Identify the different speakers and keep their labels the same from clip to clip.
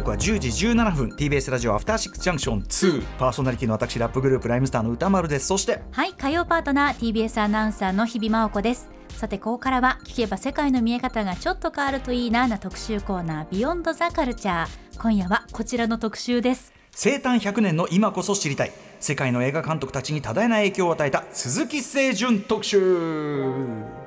Speaker 1: 刻は10時17分。TBS ラジオアフターシックスジャンクション2パーソナリティの私ラップグループライムスターの歌丸です。そして
Speaker 2: はい火曜パートナー TBS アナウンサーの日々真央子です。さてここからは聞けば世界の見え方がちょっと変わるといいなな特集コーナービヨンドザカルチャー今夜はこちらの特集です。
Speaker 1: 生誕100年の今こそ知りたい。世界の映画監督たちに多大な影響を与えた鈴木清純特集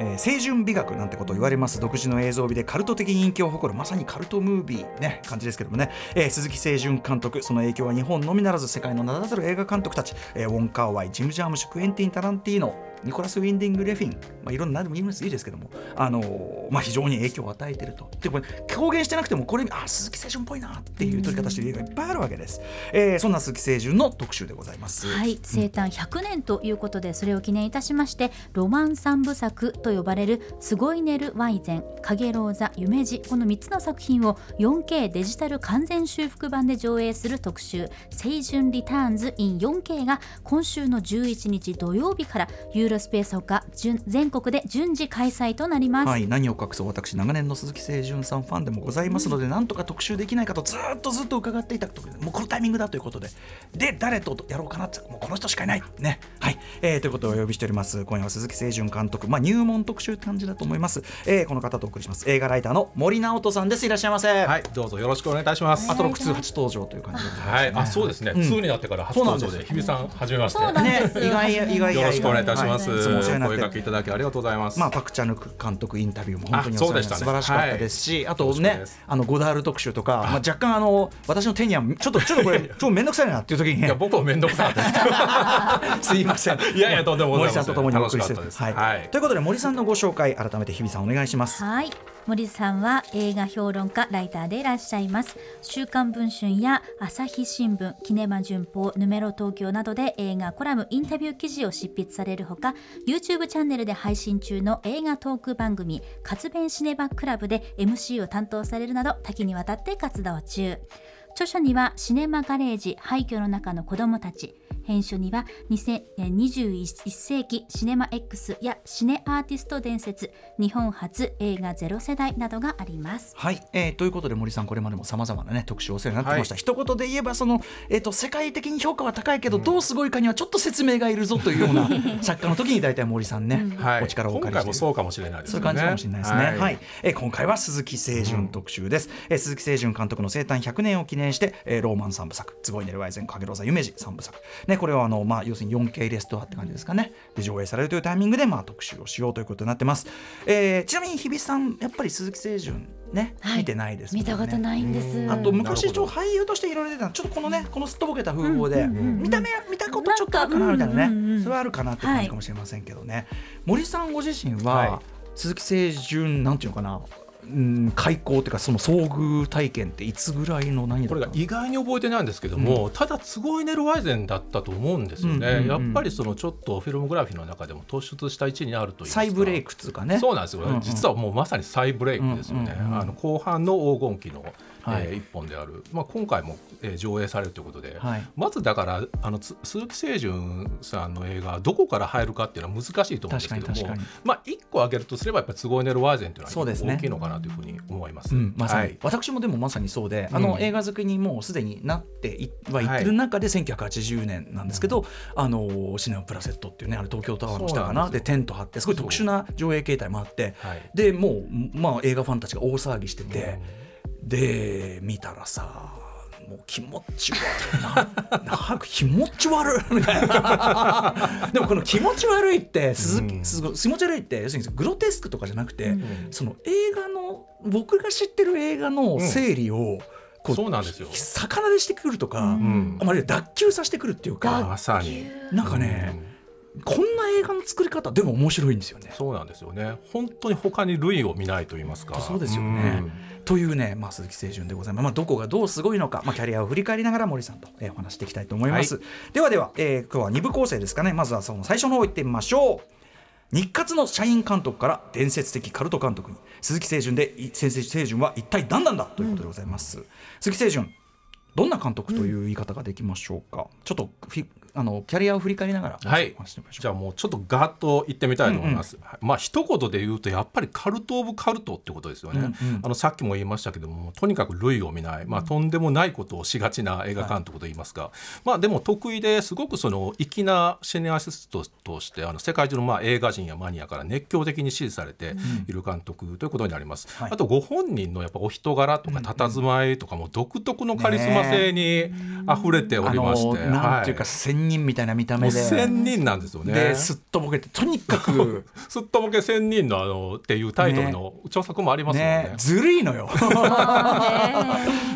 Speaker 1: えー、清純美学なんてことを言われます。独自の映像美でカルト的人気を誇るまさにカルトムービーね感じですけどもね、えー、鈴木清純監督その影響は日本のみならず世界の名だたる映画監督たち、えー、ウォン・カーワイジム・ジャームシュクエンティン・タランティーノニコラス・ウィンディング・レフィン、まあ、いろんな何でもいいですけども、あのー、まあ、非常に影響を与えていると。で、これ、公言してなくても、これ、あ、鈴木清純っぽいなっていう取り方している映画いっぱいあるわけです。えー、そんな鈴木清純の特集でございます。
Speaker 2: はい、生誕100年ということで、それを記念いたしまして、ロマン三部作と呼ばれる、すごいネル・ワイゼン、かげろう座、夢路、この3つの作品を 4K デジタル完全修復版で上映する特集、清純リターンズ in 4K が今週の11日土曜日からユーロスペースほか全国で順次開催となります、
Speaker 1: はい、何を隠そう私長年の鈴木清純さんファンでもございますので、うん、なんとか特集できないかとずっとずっと伺っていたともうこのタイミングだということでで誰とやろうかなってもうこの人しかいない。ねはい、えー、ということをお呼びしております。今夜は鈴木清純監督まあ入門特集って感じだと思います、えー、この方とお送りします。映画ライターの森直人さんです。いらっしゃいませ。
Speaker 3: はいどうぞよろしくお願いいたします。
Speaker 1: あと6通初登場という感じで、
Speaker 3: はいあそうですね、うん、2になってから初登場で日比さんはじめまして。
Speaker 2: ね
Speaker 1: 意外意外
Speaker 3: よろしくお願いいたします、
Speaker 1: は
Speaker 3: い、声かけいただきありがとうございます。
Speaker 1: まあパクチャヌク監督インタビューも本当に素晴らしかったですし、あとねあのゴダール特集とか、まあ若干あの私の手にはちょっとちょっとこれちょっと面倒くさいなっていう時に、い
Speaker 3: や僕も面倒くさかった
Speaker 1: です。すいません。
Speaker 3: いやいやとんでも
Speaker 1: 森さんとともにお送りしてはい。ということで森さんのご紹介改めて日比さんお願いします。
Speaker 2: はい。森さんは映画評論家ライターでいらっしゃいます。週刊文春や朝日新聞キネマ旬報ヌメロ東京などで映画コラムインタビュー記事を執筆されるほか YouTube チャンネルで配信中の映画トーク番組活弁シネバクラブで MC を担当されるなど多岐にわたって活動中。著書にはシネマガレージ廃墟の中の子供たち編集には21世紀シネマ X やシネアーティスト伝説日本初映画ゼロ世代などがあります。
Speaker 1: はい、えー、ということで森さんこれまでもさまざまなね特集をお世話になってました、はい、一言で言えばその、えーと、世界的に評価は高いけど、うん、どうすごいかにはちょっと説明がいるぞというような 作家の時に大体森さんね、うん、お力をお借りして、
Speaker 3: 今回もそうかもしれないですね。
Speaker 1: そういう感じかもしれないですね。はい、はい、えー、今回は鈴木清純特集です、うん、えー、鈴木清純監督の生誕100年を記念して、えー、ローマン三部作「坪井ネルワイゼンかげろう座夢二三部作」ねこれはあのまあ要するに 4K レストアって感じですかね。で上映されるというタイミングでまあ特集をしようということになってます、えー、ちなみに日比さんやっぱり鈴木清純ね、はい、見てないです、
Speaker 2: ね、見たことないんです。
Speaker 1: あと昔ちょ俳優としていろいろ出たちょっとこのねこのすっとぼけた風貌で、見た目見たことちょっとあるかなみたいなね、それはあるかなって感じかもしれませんけどね、はい、森さんご自身は、はい、鈴木清純なんていうのかなうん、開口というかその遭遇体験っていつぐらいの何
Speaker 3: これが意外に覚えてないんですけども、うん、ただすごいネルワイゼンだったと思うんですよね、うんうんうん、やっぱりそのちょっとフィルモグラフィーの中でも突出した位置にあるという
Speaker 1: 再ブレイクつうかね。
Speaker 3: そうなんですよ、うんうん、実はもうまさに再ブレイクですよね、うんうんうん、あの後半の黄金期のはい、えー、一本である、まあ、今回も、えー、上映されるということで、はい、まずだからあの鈴木清純さんの映画どこから入るかっていうのは難しいと思うんですけども、まあ、1個挙げるとすればやっぱり「都合ネルワーゼン」というのは大きいのかなというふうに思います、
Speaker 1: ねうん、まさに、はい、私もでもまさにそうであの、映画好きにもうすでになっていはいってる中で1980年なんですけど、あのシネマプラセットっていうねあれ東京タワーの下かな？でテント張ってすごい特殊な上映形態もあって、でもう、まあ、映画ファンたちが大騒ぎしてて。で見たらさもう気持ち悪いな。なんか気持ち悪い。みたいな。でもこの気持ち悪いって鈴木、うん、気持ち悪いって要するにグロテスクとかじゃなくて、うん、その映画の僕が知ってる映画の整理を、うん
Speaker 3: こうそうなんですよ。
Speaker 1: 魚でしてくるとか、うん、あまり脱臼させてくるっていうか
Speaker 3: まさに。
Speaker 1: なんかね、こんな映画の作り方でも面白いんですよね。
Speaker 3: そうなんですよね。本当に他に類を見ないと言いますか。
Speaker 1: そうですよね。というね、まあ、鈴木清純でございます。まあ、どこがどうすごいのか、まあ、キャリアを振り返りながら森さんと、えー、お話していきたいと思います。はい、ではでは、えー、今日は二部構成ですかね。まずはその最初の方行ってみましょう。日活の社員監督から伝説的カルト監督に鈴木清純で先生清純は一体何なんだということでございます。うん、鈴木清純どんな監督という言い方ができましょうか、うん、ちょっとフィあのキャリアを振り返りながら
Speaker 3: はい。じゃあもうちょっとガッと言ってみたいと思います、うんうん、まあ一言で言うとやっぱりカルト・オブ・カルトってことですよね、うんうん、あのさっきも言いましたけどもとにかく類を見ない、まあ、とんでもないことをしがちな映画監督といいますか、はい、まあでも得意ですごくその粋なシネアシストとしてあの世界中のまあ映画人やマニアから熱狂的に支持されている監督ということになります、うんはい、あとご本人のやっぱお人柄とか佇まいとかも独特のカリスマ性にあふれておりまして、
Speaker 1: ね、なんていうか仙人みたいな見た目で。
Speaker 3: 仙人なんですよね。
Speaker 1: ですっとぼけてとにかく。
Speaker 3: すっとぼけ仙人のあのっていうタイトルの著作もありますよね、ね、
Speaker 1: ずるいのよ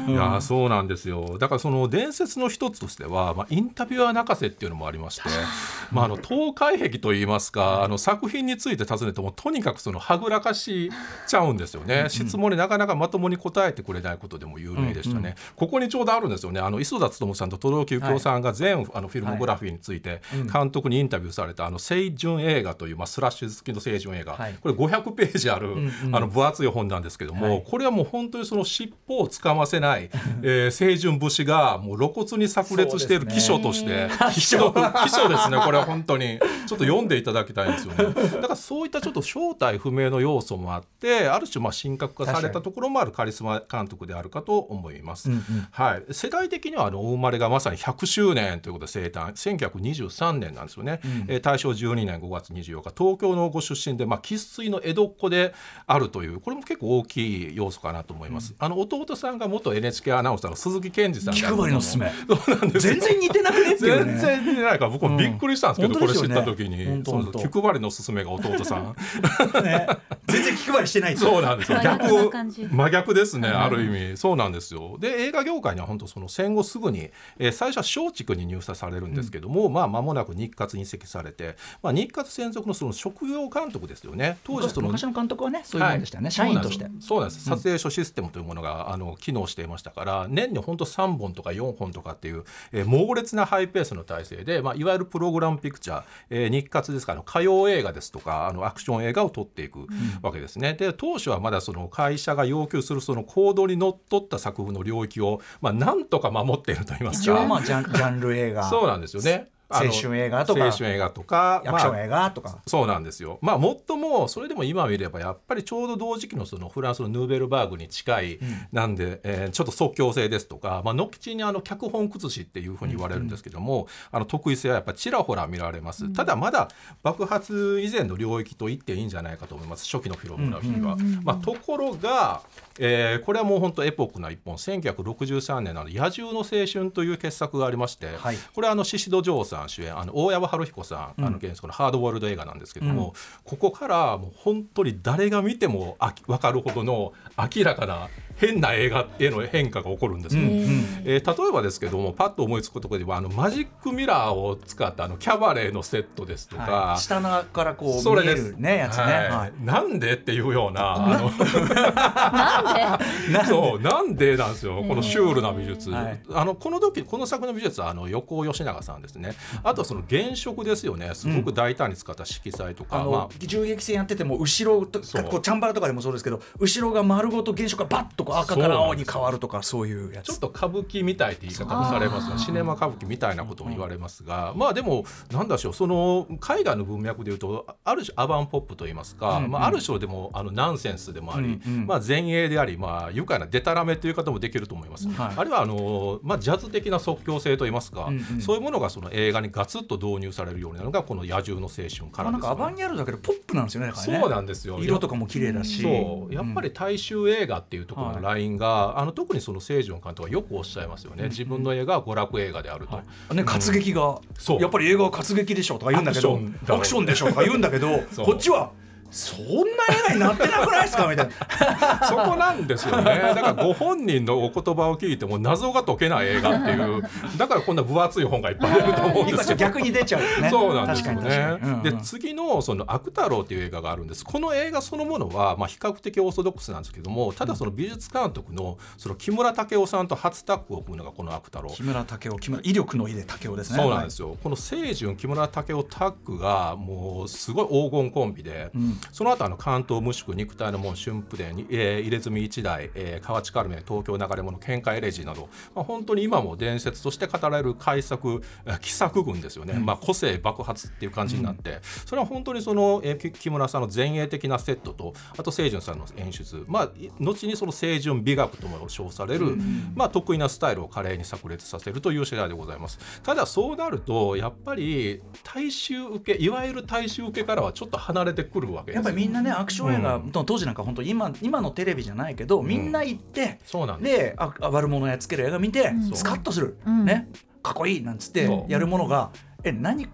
Speaker 3: いやそうなんですよ。だからその伝説の一つとしては、まあ、インタビュアー泣かせっていうのもありまして、まあ、あの東海壁といいますかあの作品について尋ねてもとにかくそのはぐらかしちゃうんですよね。質問になかなかまともに答えてくれないことでも有名でしたね、うんうん、ここにちょうどあるんですよね。あの磯田勉さんと轟幸雄さんが全、あのフィルモグラフィーについて監督にインタビューされた「あの青春映画」という、まあ、スラッシュ好きの青春映画、はい、これ500ページある、うんうん、あの分厚い本なんですけども、はい、これはもう本当にその尻尾をつかませない、えー、青春武士がもう露骨に炸裂している記書として、記書。記書ですねこれは本当に。ちょっと読んでいただきたいんですよね。だからそういったちょっと正体不明の要素もあってある種まあ神格化されたところもあるカリスマ監督であるかと思います、うんうん、はい、世代的にはあのお生まれがまさに100周年ということで生誕1923年なんですよね、うん、えー、大正12年5月24日東京のご出身で生っ粋、まあ、の江戸っ子であるというこれも結構大きい要素かなと思います、うん、あの弟さんが元 NHK アナウンサーの鈴木健二さん
Speaker 1: 気配りのすめ
Speaker 3: そうなんです
Speaker 1: 全然似てなくねっていう、
Speaker 3: ね、全然似てないから僕もびっくりしたんですけど、うん、これ知った時に、気配りのすすめが弟さん、
Speaker 1: ね、全然気配りしてない
Speaker 3: そうなんですよ。逆真逆ですね、ある意味。そうなんですよ。で映画業界には本当その戦後すぐに、えー、最初は松竹に入社されるんですけども、うん、まあ間もなく日活に移籍されて、まあ、日活専属のその職業監督ですよね。
Speaker 1: 当時その昔の監督はねそういうもんでしたよね、はい、社員として。
Speaker 3: そうなんです。撮影所システムというものがあの機能していましたから年に本当3本とか4本とかっていう、えー、猛烈なハイペースの体制で、まあ、いわゆるプログラムピクチャー、えー、日活ですから歌謡映画ですとかあのアクション映画を撮っていくわけですね。うん、で当初はまだその会社が要求するその行動にのっとった作風の領域を、まあ、なんとか守っていると言いますか。
Speaker 1: まあジャンジャンル映画
Speaker 3: そうなんですよね。
Speaker 1: 青春映画とか
Speaker 3: 青春映画とか
Speaker 1: アクション映画とか、ま
Speaker 3: あ、そうなんですよ。まあもっともそれでも今見ればやっぱりちょうど同時期のそのフランスのヌーベルバーグに近い、うん、なんで、えー、ちょっと即興性ですとか、まあ、のちにあの脚本崩しっていうふうに言われるんですけども、うん、あの得意性はやっぱちらほら見られます、うん、ただまだ爆発以前の領域と言っていいんじゃないかと思います。初期のフィログラフィーは。まあ、ところがえー、これはもう本当エポックな一本。1963年の「野獣の青春」という傑作がありまして、はい、これはあの宍戸城さん主演あの大山春彦さん、うん、あの原作のハードボイルド映画なんですけども、うん、ここからもう本当に誰が見てもあ分かるほどの明らかな変な映画への変化が起こるんですね、うんえー、例えばですけどもパッと思いつくところではあのマジックミラーを使ったあのキャバレーのセットですとか、
Speaker 1: はい、下からこう見えるねやつね、は
Speaker 3: い、なんでっていうようなあのなんで？そうなんでなんですよ。このシュールな美術、はい、あのこの時この作の美術はあの横尾吉永さんですね。あとはその原色ですよね。すごく大胆に使った色彩とか、
Speaker 1: うん、まあ、銃撃戦やってても後ろとこうチャンバラとかでもそうですけど後ろが丸ごと原色がバッとこう赤から青に変わるとかそういうやつ。
Speaker 3: ちょっと歌舞伎みたいって言い方もされますよシネマ歌舞伎みたいなことも言われますが、まあでもなんだしょうその海外の文脈でいうとある種アバンポップといいますか、うんうん、まあ、ある種でもあのナンセンスでもあり、うんうん、まあ、前衛であり、まあ、愉快なデタラメという方もできると思います、はい、あるいはあの、まあ、ジャズ的な即興性といいますか、うんうん、そういうものがその映画にガツッと導入されるようになるのがこの「野獣の青春」からです、ね、なんか
Speaker 1: アバンギャルだけどポップなんですよね、ね、
Speaker 3: そうなんですよ。
Speaker 1: 色とかも綺麗だし。
Speaker 3: そう。やっぱり大衆映画っていうところのラインが、はい、あの特にその清純監督はよくおっしゃいますよね、自分の映画は娯楽映画であると、は
Speaker 1: い、ね、活劇が、う。ん、やっぱり映画は活劇でしょとか言うんだけどアクションでしょとか言うんだけど こっちはそんな映画になってなくないですか？みたい
Speaker 3: な。そこなんですよね。だからご本人のお言葉を聞いても謎が解けない映画っていう。だからこんな分厚い本がいっぱい出ると思うんですよ。
Speaker 1: 逆に出ちゃう、
Speaker 3: ね、そうなんですよね、うんうん、で次のその「悪太郎」っていう映画があるんです。この映画そのものはまあ比較的オーソドックスなんですけどもただその美術監督のその木村武夫さんと初タッグを組むのがこの「悪太郎」
Speaker 1: 木村武夫木村威力の威で武夫ですね
Speaker 3: そうなんですよ、はい、この清純木村武夫タッグがもうすごい黄金コンビで、うんその後あの関東無宿肉体の門春風伝に、えー、入れ墨一代、えー、河内カルメ東京流れ物喧嘩エレジーなど、まあ、本当に今も伝説として語られる改作奇作群ですよね、うん、まあ、個性爆発っていう感じになって、うん、それは本当にその、えー、木村さんの前衛的なセットとあと清純さんの演出、まあ、後にその清純美学とも称される、うん、まあ、得意なスタイルを華麗に炸裂させるという次第でございます。ただそうなるとやっぱり大衆受けいわゆる大衆受けからはちょっと離れてくるわけ
Speaker 1: やっぱりみんなねアクション映画、うん、当時なんか本当今今のテレビじゃないけどみんな行って、
Speaker 3: そうなん
Speaker 1: であ悪者やっつける映画見て、スカッとする、ね。かっこいいなんつってやるものが。え何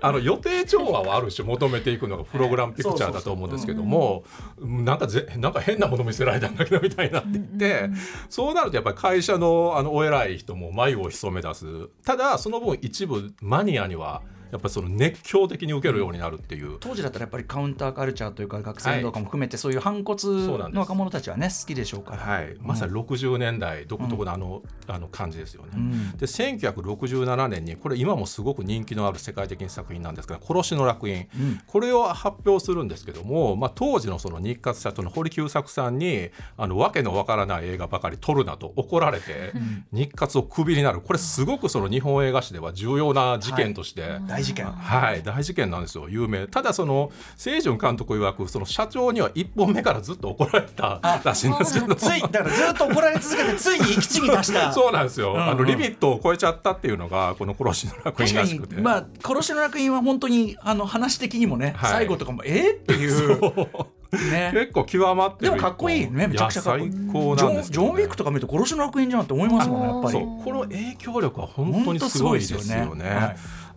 Speaker 3: あの予定調和はある種求めていくのがプログラムピクチャーだと思うんですけどもなんかぜなんか変なもの見せられたんだけどみたいにな。っていってそうなるとやっぱり会社のあのお偉い人も眉を潜め出す。ただその分一部マニアにはやっぱりその熱狂的に受けるようになるっていう、
Speaker 1: 当時だったらやっぱりカウンターカルチャーというか学生運動かも含めてそういう反骨の若者たちはね好きでしょうから、
Speaker 3: はい、まさに60年代独特のあの,、あの感じですよね、うん、で1967年にこれ今もすごく人気のある世界的な作品なんですが「殺しの楽園」うん、これを発表するんですけども、まあ、当時のその日活社長の堀久作さんにあの訳のわからない映画ばかり撮るなと怒られて、日活をクビになる。これすごくその日本映画史では重要な事件として、はい、
Speaker 1: 大事件。
Speaker 3: はい大事件なんですよ有名。ただその清純監督曰くその社長には1本目からずっと怒られてたらしいんですけど。
Speaker 1: ついだからずっと怒られ続けて ついに行き地に達した
Speaker 3: そうなんですよ、うんうん、あのリミットを超えちゃったっていうのがこの殺しの楽園らしくて。
Speaker 1: まあ殺しの楽園は本当にあの話的にもね、はい、最後とかもえー、っていう。
Speaker 3: ね、結構極まって
Speaker 1: でもかっこいい。ねめちゃくちゃかっこいい。
Speaker 3: 最高
Speaker 1: なんです、ね、ジョン・ウィックとか見ると殺しの楽園じゃんって思いますもんねやっぱり。
Speaker 3: この影響力は本当にすごいですよね。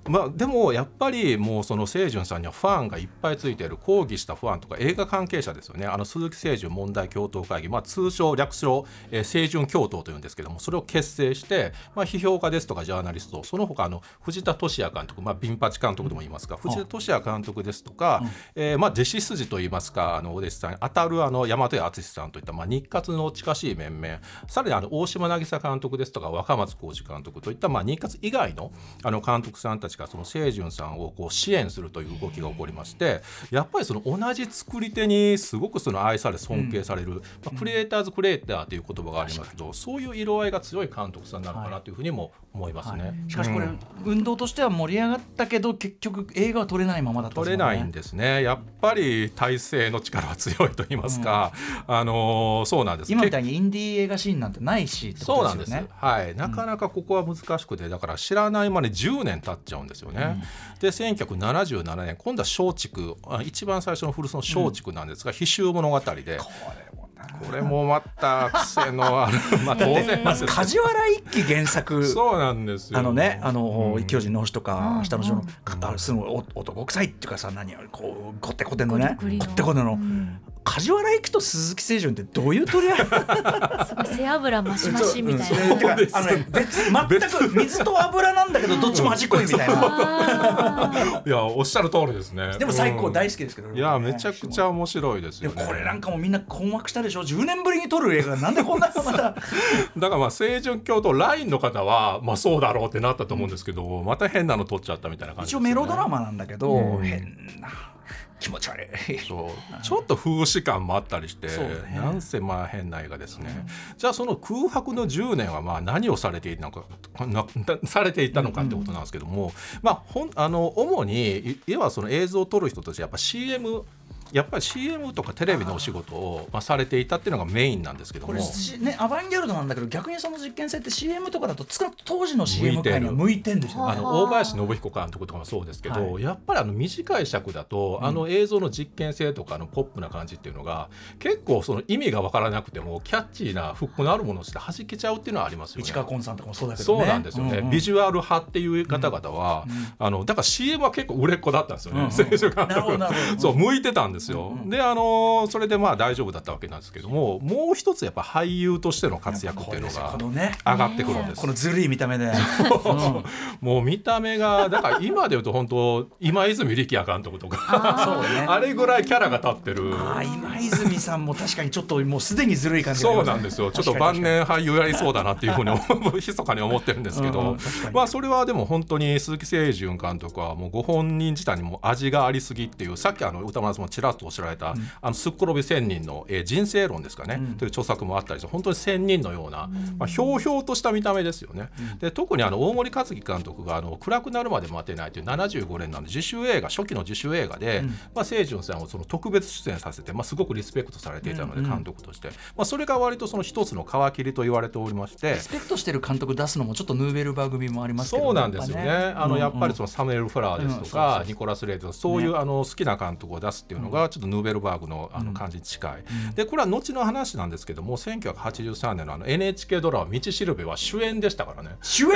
Speaker 3: まあ、でもやっぱりもうその清純さんにはファンがいっぱいついている抗議したファンとか映画関係者ですよね。あの鈴木清純問題共闘会議、まあ、通称略称、えー、清純共闘というんですけどもそれを結成して、まあ、批評家ですとかジャーナリストその他あの藤田俊也監督、まあ、ビンパチ監督とも言いますが、藤田俊也監督ですとか、うん、えー、まあ、弟子筋といいますかあのお弟子さんに当たるあの大和屋淳さんといった、まあ、日活の近しい面々さらにあの大島渚監督ですとか若松浩二監督といった、まあ、日活以外のあの監督さんたちがその清純さんをこう支援するという動きが起こりましてやっぱりその同じ作り手にすごくその愛され尊敬される、うん、まあ、クリエイターズクリエイターという言葉がありますけどそういう色合いが強い監督さんなのかなというふうにも思いますね、はい。はい、
Speaker 1: しかしこれ、うん、運動としては盛り上がったけど結局映画は撮れないままだった、
Speaker 3: ね、撮れないんですね。やっぱり体制の力は強いと言いますか、うん、あのー、そうなんです。
Speaker 1: 今みたいにインディー映画シーンなんてないし、
Speaker 3: ね、そうなんです。はい。なかなかここは難しくてだから知らないまで10年経っちゃうんですよね、で1977年今度は松竹。一番最初の古巣の松竹なんですが「奇襲物語で」これもまた癖のある。まあ当然
Speaker 1: まず梶原一騎原作。
Speaker 3: そうなんですよ。
Speaker 1: あのねあの、うん、巨人の星とか下の城の方すごい男臭いっていうかさ何こうこってこてのね。こってこての、梶原一騎と鈴木清純ってどういう取り合い？
Speaker 2: 背脂増し増しみたいな、
Speaker 1: あの、ね、別全く水と油なんだけどどっちも端っこいみたいな。
Speaker 3: いやおっしゃる通りですね。
Speaker 1: でも最高大好きですけど、
Speaker 3: いやめちゃくちゃ面白いですよ、
Speaker 1: ね、これなんかもみんな困惑したでしょ。10年ぶりに撮る映画なんでこんなまた。だか
Speaker 3: らまあ清純教とラインの方はまあそうだろうってなったと思うんですけど、また変なの撮っちゃったみたいな感じ、
Speaker 1: ね、一応メロドラマなんだけど、うん、変な気持ち悪い。
Speaker 3: そう。ちょっと風刺感もあったりして、ね、なんせまあ変な映画ですね、うん、じゃあその空白の10年はまあ何をされていたのかされていたのかってことなんですけども、うん、まあほんあの主にいわばその映像を撮る人たちやっぱ CM やっぱり CM とかテレビのお仕事をまあされていたっていうのがメインなんですけども。こ
Speaker 1: れ、ね、アバンギャルドなんだけど逆にその実験性って CM とかだと当時の CM 界には向いてんですよ、
Speaker 3: ね、あ。の大林信彦監督とかもそうですけど、はい、やっぱりあの短い尺だと、あの映像の実験性とかのポップな感じっていうのが結構その意味が分からなくてもキャッチーなフックのあるものをして弾けちゃうっていうのはありますよね。
Speaker 1: 市川崑さんとかもそうだけ
Speaker 3: ど、ね、そうなんですよね、うんうん、ビジュアル派っていう方々は、うんうん、あのだから CM は結構売れっ子だったんですよね、うんうん、そう向いてたんですですよ、であのそれでまあ大丈夫だったわけなんですけどももう一つやっぱ俳優としての活躍っていうのが上がってくるんです、
Speaker 1: このずるい見た目で、う。ん、
Speaker 3: もう見た目がだから今で言うと本当今泉力也監督とか。あ,、れぐらいキャラが立ってる。
Speaker 1: あ今泉さんも確かにちょっともうすでにずるい感じ
Speaker 3: そうなんですよ。ちょっと晩年俳優やりそうだなっていうふうに密かに思ってるんですけど、うんうん、まあそれはでも本当に鈴木清純監督はもうご本人自体にも味がありすぎっていうさっきあの歌丸さんもちらっとおっしゃられた、あのすっ転び千人の、えー、人生論ですかね、という著作もあったりして本当に千人のような、まあ、ひょうひょうとした見た目ですよね。で特にあの大森克樹監督があの暗くなるまで待てないという75年の自主映画初期の自主映画で、まあ、清純さんをその特別出演させて、まあ、すごくリスペクトされていたので、監督として、まあ、それが割とその一つの皮切りと言われておりまして
Speaker 1: リスペクトしてる監督出すのもちょっとヌーベルバー組もありますけど
Speaker 3: そうなんですよね、あのやっぱりそのサムエル・フラーですとか、ニコラス・レイトそういう、あの好きな監督を出すっていうのがちょっとヌーベルバーグのあの感じに近い、でこれは後の話なんですけども1983年のあの NHK ドラマ「道しるべ」は主演でしたからね。
Speaker 1: 主演？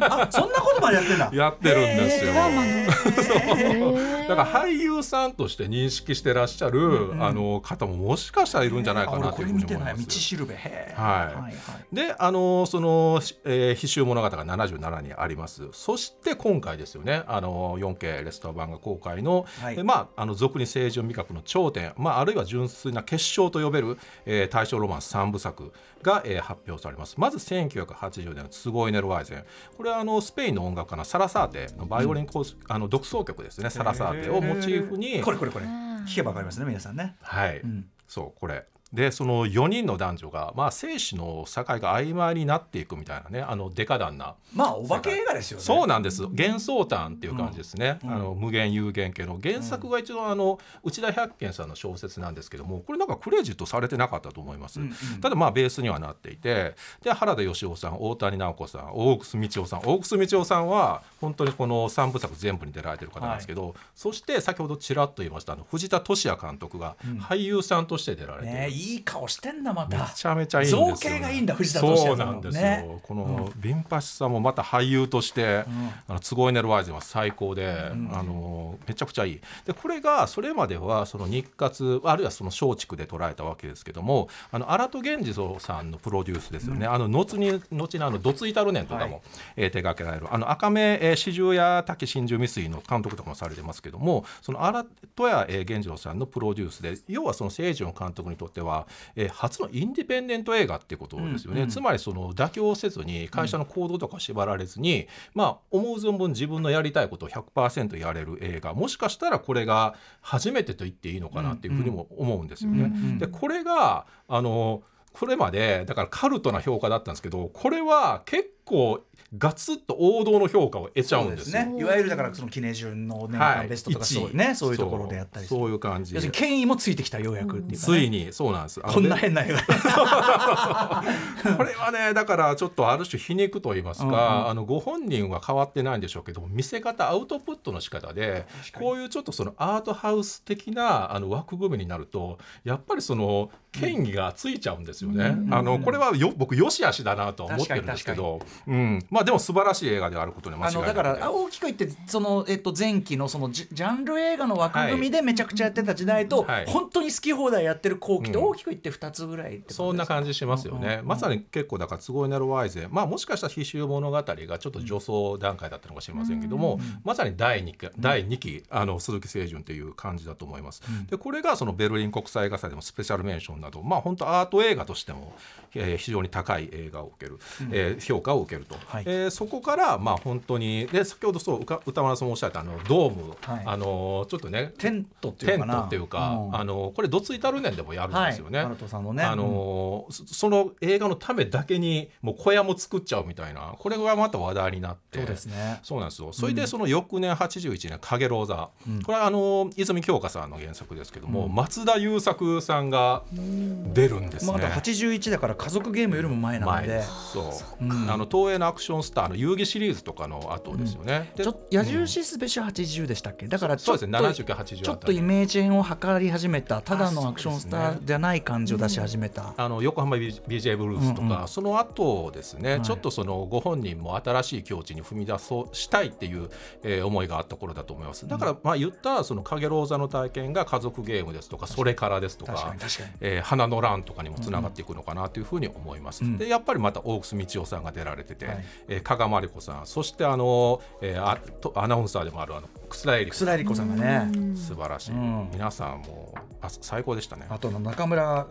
Speaker 1: あそんなことまでやってんだ。
Speaker 3: やってるんですよ、だから俳優さんとして認識してらっしゃる、あの方ももしかしたらいるんじゃないかなというふうに思います。
Speaker 1: 道しるべはい、
Speaker 3: はいはい、であのその、えー、必修物語が77にあります。そして今回ですよね。あの 4K レストア版が公開の、はい、まああの俗に清純味覚の頂点、まあ、あるいは純粋な結晶と呼べる、えー、大正ロマンス3部作が、えー、発表されます。まず1980年の「すごいネルワイゼン」これはあのスペインの音楽家のサラサーテのバイオリンコース、うん、あの独奏曲ですねサラサーテをモチーフに。
Speaker 1: これこれこれ。聞けばわかりますね皆さんね。
Speaker 3: はい、うん、そうこれでその4人の男女が、まあ、生死の境が曖昧になっていくみたいなねあのデカダンな
Speaker 1: まあお化け映画ですよね。
Speaker 3: そうなんです。幻想譚っていう感じですね、うん、あの無限有限系の。原作が一度あの内田百軒さんの小説なんですけどもこれなんかクレジットされてなかったと思います、うんうん、ただまあベースにはなっていてで原田芳雄さん大谷直子さん大楠道夫さん。大楠道夫さんは本当にこの3部作全部に出られてる方なんですけど、はい、そして先ほどちらっと言いましたあの藤田俊也監督が俳優さんとして出られてる、
Speaker 1: ね、いい顔してんだまた。
Speaker 3: めちゃめちゃいい
Speaker 1: 造形がいいんだ藤田
Speaker 3: 敏そうなんですよ、ね、このビンパシさんもまた俳優として、うん、あのツゴイネルワイゼンは最高で、うん、あのめちゃくちゃいい。でこれがそれまではその日活あるいはその松竹で捉えたわけですけどもあの荒戸源次郎さんのプロデュースですよね、うん、あの後に後にあのどついたるねんとかも、はい、えー、手掛けられる。あの赤目、えー、四十や滝真珠未遂の監督とかもされてますけどもその荒戸や、えー、源次郎さんのプロデュースで要はその清純監督にとっては、えー、初のインディペンデント映画っていうことですよね、うんうん、つまりその妥協せずに会社の行動とか縛られずに、うん、まあ思う存分自分のやりたいことを100%やれる映画もしかしたらこれが初めてと言っていいのかなっていうふうにも思うんですよね。でこれがあのこれまでだからカルトな評価だったんですけどこれは結構ガツッと王道の評価を得ちゃうんですね。
Speaker 1: いわゆるだからその記念順の年間ベストとかそう,、ね、そういうところでやったり
Speaker 3: そう。いう感じ。
Speaker 1: 権威もついてきたようやくっていう、ね、
Speaker 3: ついにそうなんです。
Speaker 1: こんな変な映画
Speaker 3: これはねだからちょっとある種皮肉と言いますか、うんうん、あのご本人は変わってないんでしょうけど見せ方アウトプットの仕方でこういうちょっとそのアートハウス的なあの枠組みになるとやっぱりその権威がついちゃうんですよね。うん、あのこれはよ僕よしあしだなと思ってるんですけど、うん、まあでも素晴らしい映画であることに間違いない。
Speaker 1: だから大きく言ってその、えっと、前期のそのジャンル映画の枠組みでめちゃくちゃやってた時代と、はい、本当に好き放題やってる後期と大きく言って2つぐらい、
Speaker 3: そんな感じしますよね、まさに結構だから都合になるワイゼまあもしかしたら「必修物語」がちょっと助走段階だったのかもしれませんけども、まさに第 2, 期第2期あの鈴木清純っていう感じだと思います。でこれがそのベルリン国際映画祭でもスペシャルメンションなどまあ本当アート映画としても、えー、非常に高い映画を受ける、えー、評価を受けると、はい、えー、そこからまあ本当にで先ほどそう歌丸さんもおっしゃったあのドーム、はい、あのちょっとね
Speaker 1: テントって
Speaker 3: いうかテントっていうか、うん、あのこれどついたるねんでもやるんですよね。はい、
Speaker 1: ね。
Speaker 3: あの、うん、その映画のためだけにもう小屋も作っちゃうみたいなこれがまた話題になって。
Speaker 1: そうですね。
Speaker 3: そうなんですよ。それでその翌年81年「影ローザ」うん、これはあの泉鏡花さんの原作ですけども、松田優作さんが出るんですね。ま
Speaker 1: だ81だから家族ゲームよりも前なので。
Speaker 3: そう、うん、あの東映のアクションスターの遊戯シリーズとかの後ですよね、
Speaker 1: ちょ矢印スペシャル80でしたっけだから
Speaker 3: そうですね70か80
Speaker 1: ちょっとイメージ変を図り始めたただのアクションスターじゃない感じを出し始めた、
Speaker 3: あの横浜 BJ ブルースとか、その後ですね、ちょっとそのご本人も新しい境地に踏み出そうしたいっていう、えー、思いがあった頃だと思います。だからまあ言ったその影ローザの体験が家族ゲームですとかそれからですとかえー、花の乱とかにもつながっていくのかなというふうに思います、うん、でやっぱりまた大楠道夫さんが出られてて、はい、えー、加賀まりこさんそしてあの、えー、あとアナウンサーでもあるあの楠田絵
Speaker 1: 理子さん。がね。
Speaker 3: 素晴らしい、うん、皆さんもあ最高でしたね。
Speaker 1: あとの中村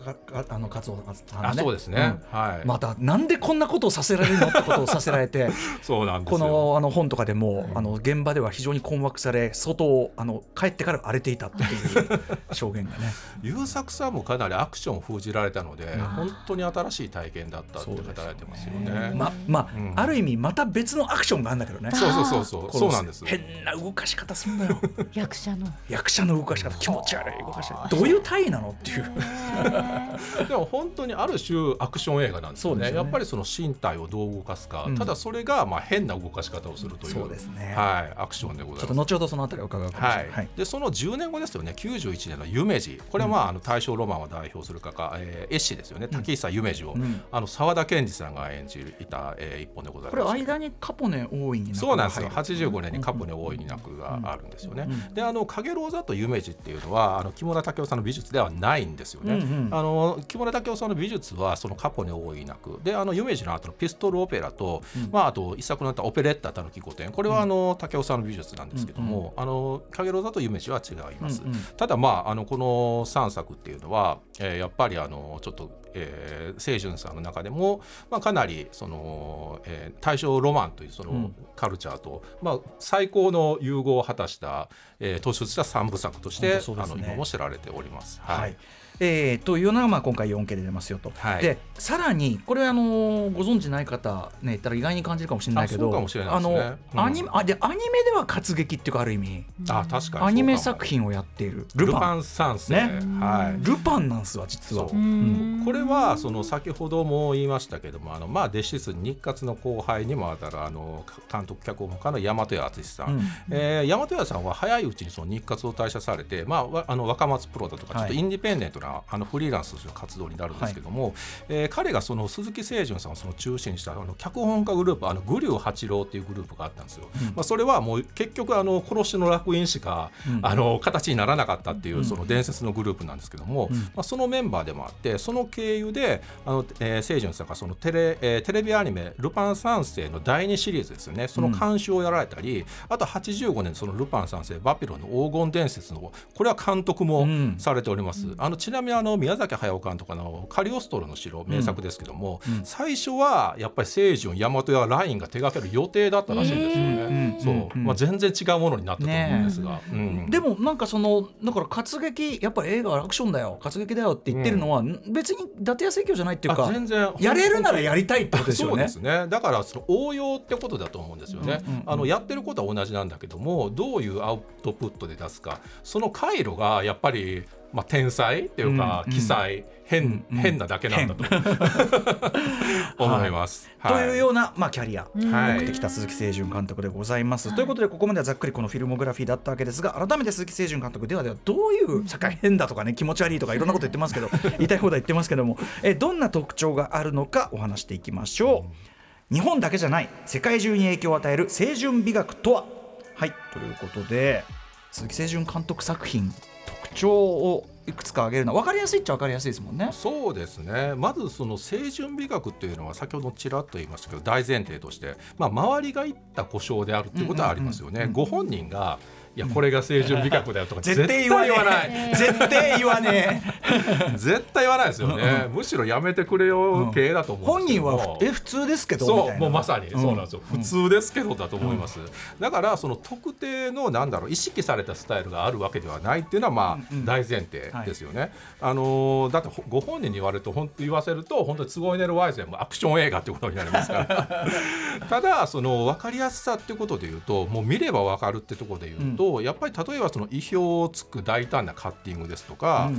Speaker 1: あの勝夫
Speaker 3: さん、ね、あそうですね、
Speaker 1: うん、はい。またなんでこんなことをさせられるのってことをさせられて。
Speaker 3: そうなん
Speaker 1: このあの本とかでも、あの現場では非常に困惑され外をあの帰ってから荒れていたっていう証言がね。
Speaker 3: 優作さんもかなりアクションを封じられたので本当に新しい体験だったって語られてますよね。
Speaker 1: ままあ、うん、ある意味また別のアクションがあるんだけどね。
Speaker 3: そうそうそうそう。そうなんです。
Speaker 1: 変な動かし方すんだよ。
Speaker 2: 役者の
Speaker 1: 役者の動かし方気持ち悪い動かし方。どういう体位なのっていう。
Speaker 3: でも本当にある種アクション映画なんですよね。ねやっぱりその身体をどう動かすか、うん、ただそれがまあ変な動かし方をするというそうですね。はいアクションでございます。ちょっと
Speaker 1: 後ほどそのあたりを伺うかもしれない。はい、
Speaker 3: でその10年後ですよね。91年の夢二これはまあ、あの大正ロマンを代表する画家、えー、絵師ですよね。竹久夢二を、うん、あの澤田研二さんが演じいた、えー、一本でございます。
Speaker 1: これ間にカポネ大いに
Speaker 3: そうなんですよ。85年にカポネ大いに泣くがあるんですよね。であの影ローザと夢二っていうのはあの木村武夫さんの美術ではないんですよね。うんうん、あの木村武夫さんの美術はそのカポネ大いに泣くであの夢二の後のピストルオペラと、うん、まああと一作になったオペレッタたぬき御殿これはあの武夫さんの美術なんですけども、うん、あの影ローザと夢二は違います。うんうん、ただまああのこの3作っていうのは、えー、やっぱりあのちょっとえー、清純さんの中でも、まあ、かなりその、えー、大正ロマンというそのカルチャーと、うん、まあ、最高の融合を果たした、えー、突出した三部作として、ね、あの今も知られております。はい、はい
Speaker 1: えー、というのがまあ今回 4K で出ますよと、はい、でさらにこれあのご存知ない方ね言ったら意外に感じるかもしれないけどアニメあでアニメでは活劇っていうかある意味
Speaker 3: あ確かに
Speaker 1: アニメ作品をやっている
Speaker 3: ルパン。三世、ね。
Speaker 1: はい、ルパンなんすわ実は、う。
Speaker 3: ん、これはその先ほども言いましたけどもあのまあ弟子室日活の後輩にもあたるあの監督脚本家の大和屋淳さん、うん、えー、大和屋さんは早いうちにその日活を退社されてまああの若松プロだとかちょっとインディペンデントな、はい、あのフリーランスの活動になるんですけども、はい、えー、彼がその鈴木清純さんをその中心にしたあの脚本家グループあのグリュー八郎っていうグループがあったんですよ。うん、まあ、それはもう結局あの殺しの楽園しか、うん、あの形にならなかったっていうその伝説のグループなんですけども、うん、まあ、そのメンバーでもあってその経由であの、えー、清純さんがそのテレ,、えー、テレビアニメ「ルパン三世」の第2シリーズですよね。その監修をやられたり、あと85年その「ルパン三世バピロンの黄金伝説の」これは監督もされております。あのちなみにあの宮崎駿監督のカリオストロの城名作ですけども、うん、最初はやっぱり清純大和やラインが手掛ける予定だったらしいんですよね。えー、そう、まあ、全然違うものになったと思うんですが、ねうん、
Speaker 1: でもなんかそのだから活劇やっぱり映画はアクションだよ活劇だよって言ってるのは、別に伊達屋説教じゃないっていうか全然。やれるならやりたいってことですよね。
Speaker 3: そうですね。だからその応用ってことだと思うんですよね。あのやってることは同じなんだけどもどういうアウトプットで出すか。その回路がやっぱりまあ、天才っていうか、奇才。変,、変なだけなんだと 思います。
Speaker 1: というような、まあ、キャリア。を送ってきた鈴木清純監督でございます。ということでここまではざっくりこのフィルモグラフィーだったわけですが改めて鈴木清純監督ではではどういう社会変だとかね気持ち悪いとかいろんなこと言ってますけど 言いたい放題言ってますけども。えどんな特徴があるのかお話していきましょう。日本だけじゃない世界中に影響を与える清純美学とは。はい。ということで鈴木清純監督作品特徴をいくつか挙げるのは分かりやすいっちゃ分かりやすいですもんね。
Speaker 3: そうですねまずその清純美学っていうのは先ほどちらっと言いましたけど大前提として、まあ、周りが言った故障であるっていうことはありますよね。ご本人がいやこれが清純美学だよとか絶対言わない。
Speaker 1: 絶対言わね
Speaker 3: え。絶対言わない ですよね。むしろやめてくれよ系だと思う
Speaker 1: 本人はえ普通ですけど？
Speaker 3: そうもうまさにそうなんですよ、普通ですけどだと思います、だからその特定のなんだろう意識されたスタイルがあるわけではないっていうのはまあ大前提ですよね、あのだってご本人に言われると本当言わせると本当にすごいネルワイゼンもアクション映画ってことになりますから。ただその分かりやすさってことで言うともう見れば分かるってところで言うと、とやっぱり例えばその意表をつく大胆なカッティングですとか、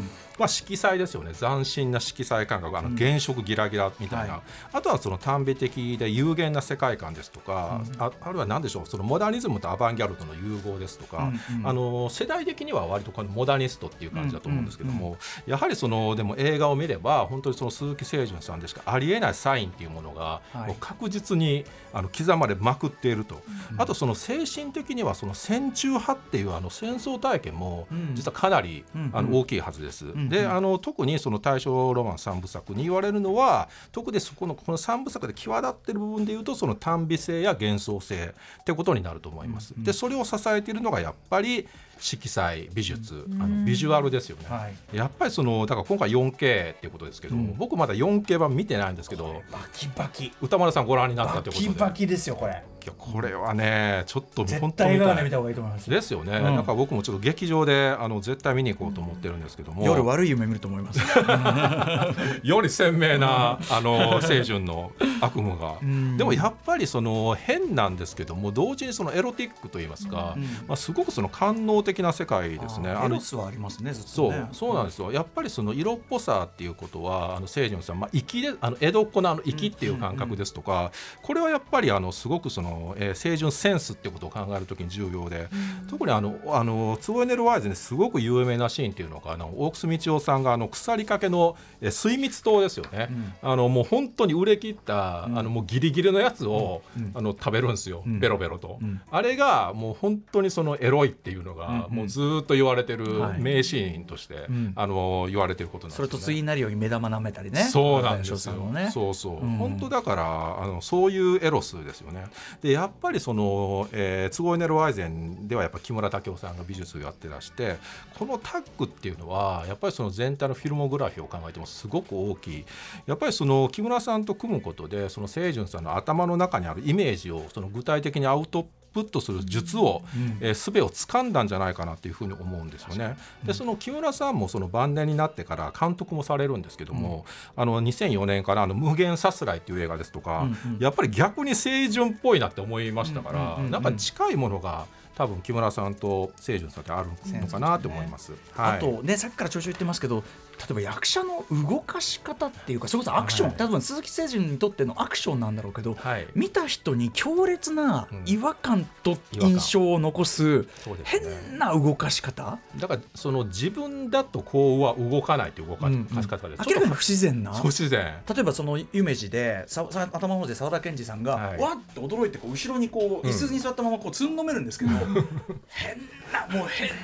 Speaker 3: うん、まあ、色彩ですよね。斬新な色彩感覚。あの原色ギラギラみたいな、はい、あとはその短美的で有限な世界観ですとか、うん、ああるいは何でしょう。そのモダニズムとアバンギャルドの融合ですとか、うんうん、あの世代的には割とこのモダニストっていう感じだと思うんですけども、うんうん、やはりそのでも映画を見れば本当にその鈴木清純さんでしかありえないサインっていうものが、はい、確実にあの刻まれまくっていると、うん、あとその精神的にはその戦中派っていうあの戦争体験も実はかなり、あの大きいはずです。であの特にその大正ロマン三部作に言われるのは特にそこのこの三部作で際立ってる部分でいうとその単美性や幻想性ってことになると思います。でそれを支えているのがやっぱり色彩美術、あのビジュアルですよね、はい、やっぱりそのだから今回 4K っていうことですけど、うん、僕まだ 4K 版見てないんですけど
Speaker 4: バキバキ。
Speaker 3: 歌丸さんご覧になったってことで。
Speaker 4: バキバキですよこれ。
Speaker 3: これはねちょっと
Speaker 4: 本当に見た方がいいと思います。
Speaker 3: です。よね、うん、なんか僕もちょっと劇場であの絶対見に行こうと思ってるんですけども、
Speaker 1: 夜悪い夢見ると思います。
Speaker 3: より鮮明なあの清純の悪夢が、でもやっぱりその変なんですけども同時にそのエロティックといいますか、まあ、すごくその官能的な世界ですね。
Speaker 1: エロスはありますね
Speaker 3: そうそうなんですよ。やっぱりその色っぽさっていうことはあの清純さん、まあ、粋であの江戸っ子のあの粋っていう感覚ですとか、これはやっぱりあのすごくその、えー、清純センスっていうことを考えるときに重要で、特にあのあのツゴエネルワイズにすごく有名なシーンっていうのがあの大楠道夫さんがあの腐りかけの、えー、水蜜糖ですよね、うん、あのもう本当に売れ切った、うん、あのもうギリギリのやつを、うん、あの食べるんですよ、ベロベロと、あれがもう本当にそのエロいっていうのが、もうずっと言われてる名シーンとして、あの言われてることなんです、
Speaker 1: ね、それと次になるように目玉舐めたりね。
Speaker 3: そうなんですよ、ね、そうそう、本当だからあのそういうエロスですよね。でやっぱりその、えー、ツゴイネル・ワイゼンではやっぱ木村武夫さんが美術をやってらしてこのタッグっていうのはやっぱりその全体のフィルモグラフィーを考えてもすごく大きい。やっぱりその木村さんと組むことでその清純さんの頭の中にあるイメージをその具体的にアウトプットする術を、うん、えー、術を掴んだんじゃないかなというふうに思うんですよね。でその木村さんもその晩年になってから監督もされるんですけども、うん、あの2004年からあの「無限さすらい」っていう映画ですとか、やっぱり逆に清純っぽいなって思いましたから、なんか近いものが。多分木村さんと清純さんってあるのかなと思います。すね
Speaker 1: はい、あとねさっきからちょいちょい言ってますけど例えば役者の動かし方っていうかそれこそアクション、はい、多分鈴木誠純にとってのアクションなんだろうけど、はい、見た人に強烈な違和感と印象を残す変な動かし方、
Speaker 3: うん、だからその自分だとこうは動かないって動かし方です、
Speaker 1: うん、明らかに不自然な？
Speaker 3: 不自然。
Speaker 1: 例えばその夢二でささ頭の方で沢田研二さんが、はい、わっと驚いてこう後ろにこう椅子に座ったままこうつんのめるんですけど、変なもう変な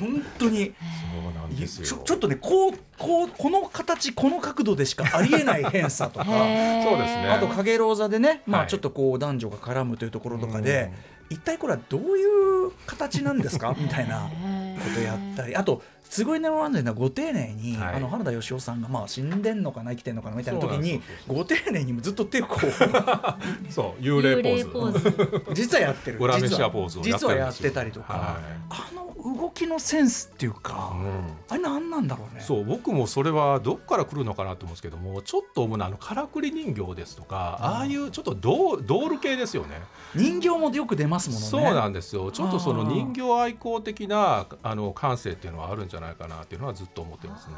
Speaker 1: 本当に。
Speaker 3: そうなんですよ。
Speaker 1: ちょっとねこうこうこの形この角度でしかありえない変さとか。そうです
Speaker 3: ね。
Speaker 1: あと影ローザでね、まあ、ちょっとこう男女が絡むというところとかで、一体これはどういう形なんですか？みたいなことやったりあとすごいねワンデご丁寧に、はい、あの原田芳雄さんがまあ死んでんのかな生きてんのかなみたいな時にご丁寧にずっと手をこう
Speaker 3: そう幽霊ポーズ。
Speaker 1: 実はやってる。
Speaker 3: 実は
Speaker 1: 実はやってたりとか、はい、あの動きのセンスっていうか、うん、あれ何なんだろうね。
Speaker 3: そう僕もそれはどっから来るのかなと思うんですけどもちょっと主なあのからくり人形ですとか、うん、ああいうちょっとドドール系ですよね。
Speaker 1: 人形もよく出ますもんね。
Speaker 3: そうなんですよ。ちょっとその人形愛好的なあの感性っていうのはあるんじゃないかなっていうのはずっと思ってますね。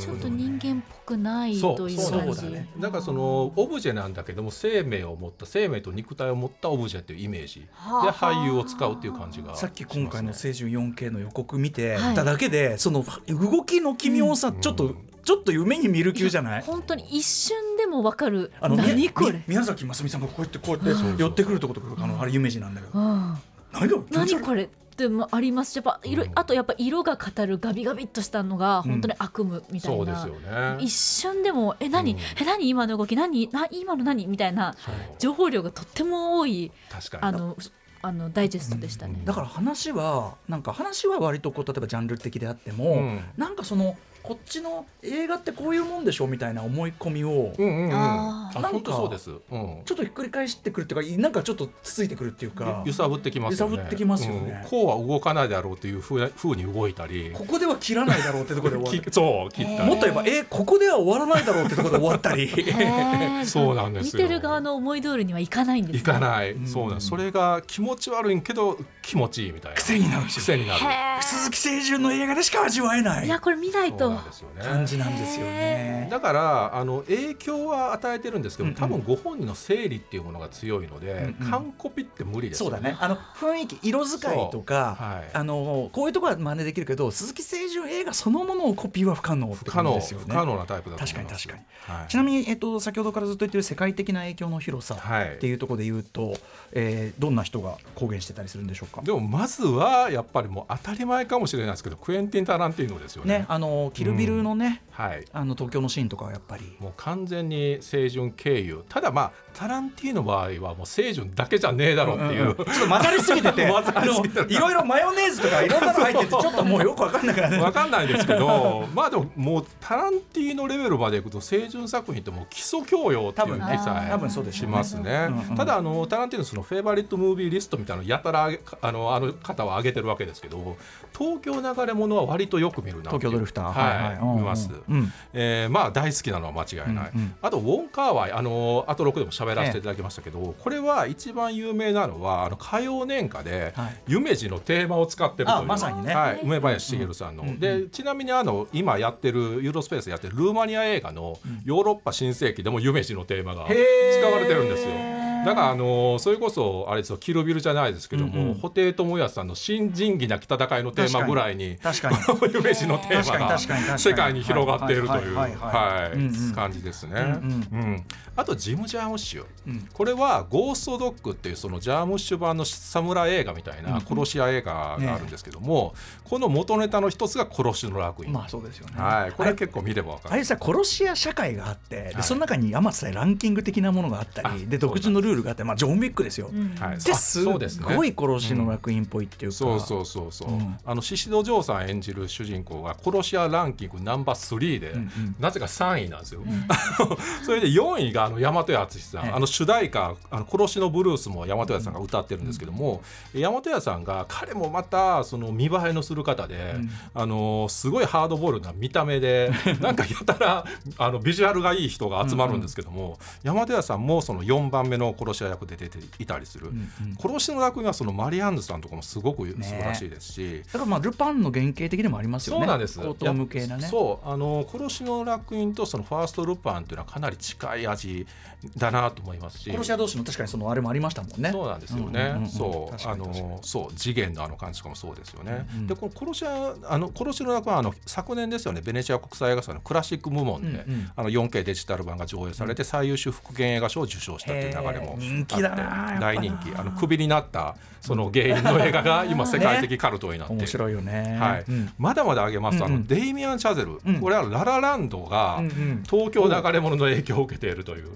Speaker 2: ちょっと人間っぽくないという感じだね。
Speaker 3: だからそのオブジェなんだけども生命を持った生命と肉体を持ったオブジェっていうイメージ。で俳優を使うっていう感じが、
Speaker 1: ね、さっき今回の「青春 4K」の予告見てただけで、はい、その動きの奇妙さ、うん、ちょっとちょっと夢に見る級じゃない？
Speaker 2: 本当に一瞬でもわかる。あの何これ？
Speaker 1: 宮崎真澄さんがこうやってこうやって寄ってくるとことかあのあれ夢二なんだけど、
Speaker 2: 何これ？でもあります。やっぱ色、うん、あとやっぱ色が語るガビガビっとしたのが本当に悪夢みたいな、うんね、一瞬でもえ何、うん、え何？今の動き何？な今の何？みたいな情報量がとっても多いあのあのダイジェストでしたね、
Speaker 1: だから話はなんか話は割とこう例えばジャンル的であっても、うん、なんかそのこっちの映画ってこういうもんでしょみたいな思い込みを、うんうんうん、なんかそうです、うん、ちょっとひっくり返してくるっていうかなんかちょっとつついてくるっていうか
Speaker 3: 揺さぶってきますよね。
Speaker 1: 揺さぶってきますよね、
Speaker 3: うん、こうは動かないだろうというふうふうに動いたり。
Speaker 1: ここでは切らないだろうってところで終わる。
Speaker 3: そう切った
Speaker 1: もっと言えばえここでは終わらないだろうってところで終わったり。
Speaker 3: そうなんです
Speaker 2: よ。見てる側の思い通りにはいかないんです、ね、
Speaker 3: いかない、そうなんそれが気持ち悪いけど気持ちいいみたいな。
Speaker 1: 癖になる。
Speaker 3: 癖になる。
Speaker 1: 鈴木清純の映画でしか味わえない。
Speaker 2: いやこれ見ないと
Speaker 3: なんですよね。
Speaker 1: 感じなんですよね。
Speaker 3: だからあの影響は与えてるんですけど、多分ご本人の整理っていうものが強いので、完コピって無理です
Speaker 1: そうだね。あの雰囲気色使いとか、はい、あのこういうところは真似できるけど、鈴木清純映画そのものをコピーは不可能って感じですよね。
Speaker 3: 不可能なタイプだ
Speaker 1: 確かに確かに。はい、ちなみにえっと先ほどからずっと言ってる世界的な影響の広さっていうところで言うと、はい、えー、どんな人が公言してたりするんでしょうか？
Speaker 3: でもまずはやっぱりもう当たり前かもしれないですけど、クエンティン・タランティーノですよね。
Speaker 1: ねあのキルビルのね、うん、はい、あの東京のシーンとかはやっぱり。
Speaker 3: もう完全に清純経由。ただまあタランティーノの場合はもう清純だけじゃねえだろうっていう、うんうん、ちょっ
Speaker 1: と混ざりすぎてて。あのいろいろマヨネーズとかいろんなの入っててちょっともうよく分かんなくなる。
Speaker 3: 分かんないですけど まあでももうタランティーノレベルまでいくと清純作品ってもう基礎教養っていう理解しますね、ね、ただあのタランティーノそのフェイバリットムービーリストみたいなのやたらあのあの方は上げてるわけですけど東京流れ物は割とよく見るな
Speaker 1: 東京ドリフター。
Speaker 3: はい、はい、見ます、うん、えー、まあ大好きなのは間違いない、うんうん、あとウォン・カーワイ。あのあと6でも喋らせていただきましたけど、ええ、これは一番有名なのはあの歌謡年歌で、はい、夢二のテーマを使ってるという
Speaker 1: まさにね、
Speaker 3: はい、梅林茂さんの、うん、でちなみにあの今やってるユーロスペースやってるルーマニア映画のヨーロッパ新世紀でも夢二のテーマが使われてるんですよ。だからあのそれこそあれですよキルビルじゃないですけども、うんうん、布袋寅泰さんの新仁義なき戦いのテーマぐらいに
Speaker 1: 確かに
Speaker 3: 夢二のテーマが世界に広がっているという感じですね。うん、うん。あとジム・ジャームッシュ、うん、これは「ゴーストドッグ」っていうそのジャームッシュ版の侍映画みたいな殺し屋映画があるんですけども、ね、この元ネタの一つが「殺しの楽園」
Speaker 1: まあそうですよね、
Speaker 3: はい、これ結構見れば分かる。
Speaker 1: あれさ殺し屋社会があって、でその中に山津さランキング的なものがあったりで独自のルールがあって、まあ、ジョン・ウィックですよ、はい、ですごい殺しの楽園っぽいっていうか、
Speaker 3: そうそうそうそう、あの宍戸城さん演じる主人公が殺し屋ランキングナンバー3で、なぜか3位なんですよ、それで4位があの大和屋敦さん、あの主題歌「あの殺しのブルース」も大和屋さんが歌ってるんですけども、うん、大和屋さんが彼もまたその見栄えのする方で、うん、あのすごいハードボールな見た目で なんかやたらあのビジュアルがいい人が集まるんですけども、うんうん、大和屋さんもその4番目の殺し屋役で出ていたりする、うんうん、殺しの楽園はそのマリアンヌさんとかもすごく素晴らしいですし、ね、
Speaker 1: だからまあルパンの原型的でもありますよね。
Speaker 3: そうなんです。
Speaker 1: 高等無形なね。
Speaker 3: そうあの殺しの楽園とそのファーストルパンっていうのはかなり近い味だなと思いますし。
Speaker 1: 殺し屋同士の確かにそのあれもありましたもんね。
Speaker 3: そうなんですよね、そうあのそう次元のあの感じとかもそうですよね、うんうん、でこの殺し屋あの殺しの楽はあの昨年ですよね。ベネチア国際映画祭のクラシック部門で、うんうん、あの 4K デジタル版が上映されて最優秀復元映画賞を受賞したっていう流れも
Speaker 1: 人気だな
Speaker 3: 大人気。あのクビになったその原因の映画が今世界的カルトになって、
Speaker 1: 面白いよね、
Speaker 3: はい。まだまだ挙げます。と、あのデイミアン・チャゼル、これはララランドが東京流れ物の影響を受けているという、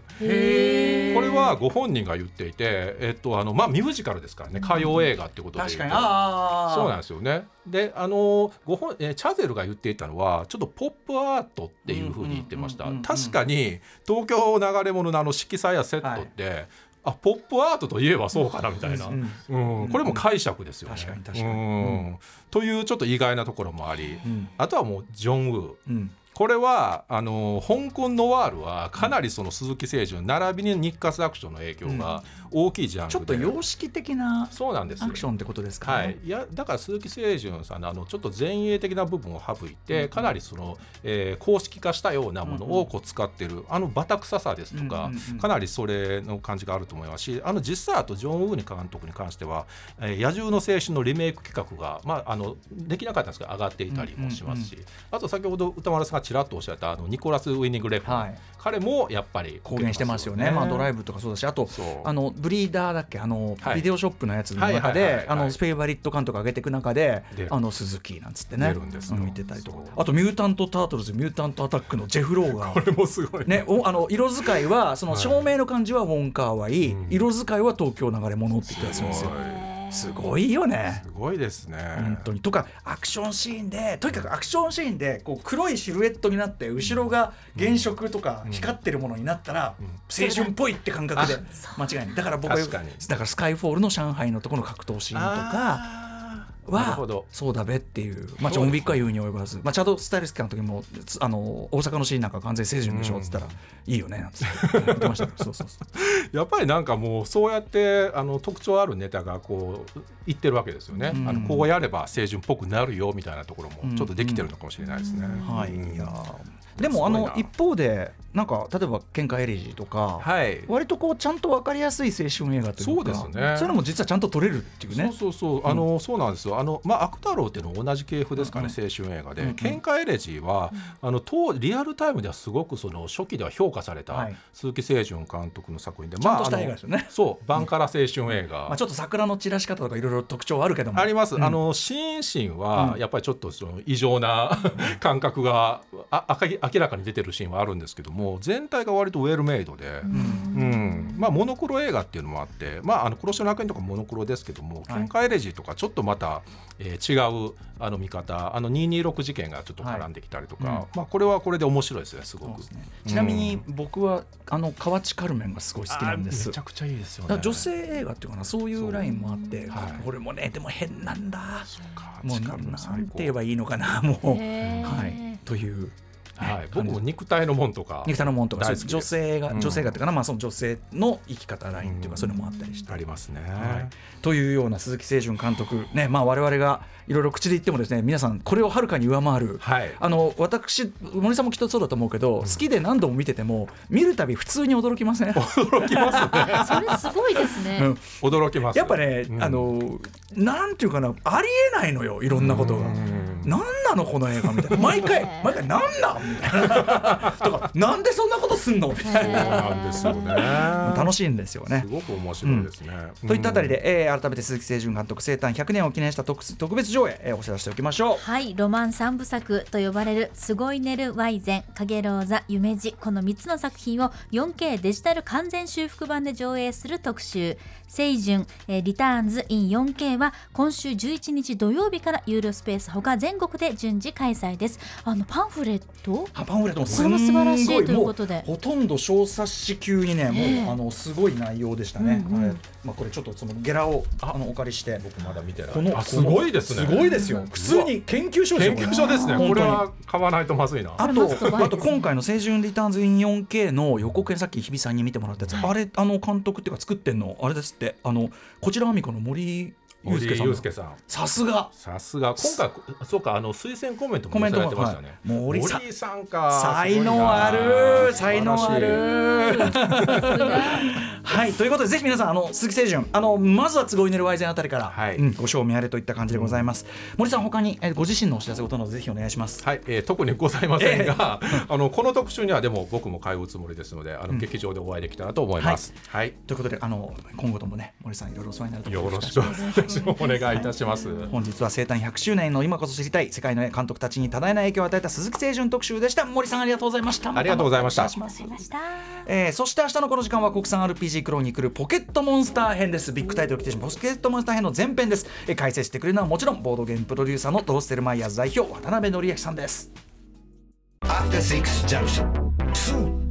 Speaker 3: これはご本人が言っていて、えっとあのまあ、ミュージカルですからね。歌謡映画ってことで
Speaker 1: そう
Speaker 3: なんですよね。であのご本えチャゼルが言っていたのはちょっとポップアートっていうふうに言ってました。確かに東京流れ物のあの色彩やセットって、はいあポップアートといえばそうかなみたいな、うんこれも解釈ですよね。
Speaker 1: 確かに確かに、うん、
Speaker 3: というちょっと意外なところもあり、あとはもうジョン・ウー、これはあの香港ノワールはかなりその鈴木誠純並びに日活アクションの影響が大きいジャンルで、
Speaker 1: うん、ちょっと様式的な
Speaker 3: そうなんです
Speaker 1: アクションってことですか、
Speaker 3: ね、はい、いやだから鈴木誠純さんのあのちょっと前衛的な部分を省いて、うん、かなりその、えー、公式化したようなものをこう使ってる、うん、あのバタ臭さですとか、かなりそれの感じがあると思いますしあの実際あとジョン・ウーニ監督に関しては「えー、野獣の青春」のリメイク企画が、まあ、あのできなかったんですけど上がっていたりもしますし、あと先ほど歌丸さんがちらっとおっしゃったあのニコラス・ウィニング・レフ、はい、彼もやっぱり
Speaker 1: 公言してますよね、まあ、ドライブとかそうだしあとあのブリーダーだっけ？あの、はい、ビデオショップのやつの中でスペイバリット監督上げていく中であの鈴木なんつってね。見てたりとか。あとミュータント・タートルズミュータント・アタックのジェフ・ローが
Speaker 3: これもすごい
Speaker 1: ね。おあの色使いはその照明の感じはウォンカーはいい、色使いは東京流れ物って言ったやつですよ。すごいよね。
Speaker 3: すごいですね。
Speaker 1: 本当にとかアクションシーンでとにかくアクションシーンでこう黒いシルエットになって後ろが原色とか光ってるものになったら、青春っぽいって感覚で間違いない。だから僕はだからスカイフォールの上海のところの格闘シーンとか。はそうだべっていう、まあ、ジョン・ウィックは言うに及ばず、まあ、チャド・スタイルスキャの時もあの大阪のシーンなんか完全清純でしょっつったら、いいよねなんて。言ってましたそうそうそう。
Speaker 3: やっぱりなんかもうそうやってあの特徴あるネタがこう言ってるわけですよね、うん、あのこうやれば清純っぽくなるよみたいなところもちょっとできてるのかもしれないですね。
Speaker 1: はい、いやでもあの一方でなんか例えば「喧嘩エレジー」とか、はい、割とこうちゃんと分かりやすい青春映画というかそうですね。そういうのも実はちゃんと撮れるっていうね。
Speaker 3: そうそうそう、あのそうなんですよあの、まあ、悪太郎っていうのは同じ系譜ですかね、青春映画で、喧嘩エレジーは、あの当リアルタイムではすごくその初期では評価された鈴木清純監督の作品で、
Speaker 1: まあ、ちゃんとした映画ですよね。
Speaker 3: そうバンカラ青春映画、
Speaker 1: まあ、ちょっと桜の散らし方とかいろいろ特徴あるけども。
Speaker 3: あります、あのシーンシーンはやっぱりちょっとその異常な 感覚があ明らかに出てるシーンはあるんですけども全体が割とウェルメイドで、うん、まあ、モノクロ映画っていうのもあって、まあ、あの殺しの楽園とかモノクロですけども「喧嘩エレジー」とかちょっとまた、えー、違うあの見方あの226事件がちょっと絡んできたりとか、はい。うん、まあ、これはこれで面白いですねすごく、ね、
Speaker 1: ちなみに僕はあの河内カルメンがすごい好きなんです。
Speaker 3: めちゃくちゃいいですよね。
Speaker 1: 女性映画っていうかなそういうラインもあって、はい、これもねでも変なんだ。もうなんて言えばいいのかなもう。はい。という
Speaker 3: はい、僕も肉体のもんとか
Speaker 1: 肉体のもんとか女性が、女性がっていうかな、まあ、その女性の生き方ラインっていうか、そういうのもあったりして。
Speaker 3: ありますね、
Speaker 1: はい、というような鈴木清純監督ねまあ我々がいろいろ口で言ってもですね皆さんこれをはるかに上回る、はい、あの私森さんもきっとそうだと思うけど、好きで何度も見てても見るたび普通に驚きません？
Speaker 3: 驚きますね。
Speaker 2: それすごいですね、うん、
Speaker 3: 驚きます
Speaker 1: やっぱね、あのなんていうかなありえないのよいろんなことが。何なのこの映画みたいな。毎回毎回何なんみたいな。とかなんでそんなことすんの？みたいな
Speaker 3: なんですよね。
Speaker 1: 楽しいんですよね。
Speaker 3: すごく面白いですね、
Speaker 1: うん、といったあたりで、えー、改めて鈴木清純監督生誕100年を記念した特特別上映、えー、お知らせしておきましょう。
Speaker 2: はいロマン三部作と呼ばれるすごい寝るワイゼン影ローザ夢路この3つの作品を 4K デジタル完全修復版で上映する特集。SEIJUN、えー、 RETURNS in 4K は今週11日土曜日からユーロスペースほか全国で順次開催です。あのパンフレット？
Speaker 1: パンフレットも
Speaker 2: すごい素晴らしいということで。
Speaker 1: ほとんど小冊子級にねもうあのすごい内容でしたね、うんうん。まあ、これちょっとそのゲラをあ。のお借りして
Speaker 3: 僕まだ見てない。
Speaker 1: この
Speaker 3: すごいですね。
Speaker 1: すごいですよ。普通に研究書
Speaker 3: 研究書ですね。これは買わないとまずいな。
Speaker 1: あとあと今回の「青春リターンズ・イン 4K」の予告編さっき日比さんに見てもらったやつ、はい、あれあの監督っていうか作ってんのあれですって。あのこちらあみこの森
Speaker 3: ゆうすけさん。
Speaker 1: さすが。
Speaker 3: さすが。今回そうかあの推薦コメントも載せられてましたね、
Speaker 1: はい、森
Speaker 3: さん。か。
Speaker 1: 才能ある才能あるはいということでぜひ皆さんあの鈴木清純あのまずは都合に寝るワイゼンあたりから、はい。うん、ご賞味あれといった感じでございます、うん、森さん他に、えご自身のお知らせことなどぜひお願いします。
Speaker 3: はい、えー、特にございませんが、えー、あのこの特集にはでも僕も通うつもりですのであの、劇場でお会いできたらと思います、
Speaker 1: はい、はい、ということであの今後ともね森さんいろいろお世話になると
Speaker 3: よろしくお願いいたします。
Speaker 1: 本日は生誕100周年の今こそ知りたい世界の監督たちに多大な影響を与えた鈴木清純特集でした。森さんありがとうございました。
Speaker 3: ありがとうございました。
Speaker 1: えー、そして明日のこの時間は国産 RPG クロニクルポケットモンスター編です。ビッグタイトル来てしまうポケットモンスター編の前編です、え、解説してくれるのはもちろんボードゲームプロデューサーのドーステルマイヤーズ代表渡辺則明さんです。After Six Junction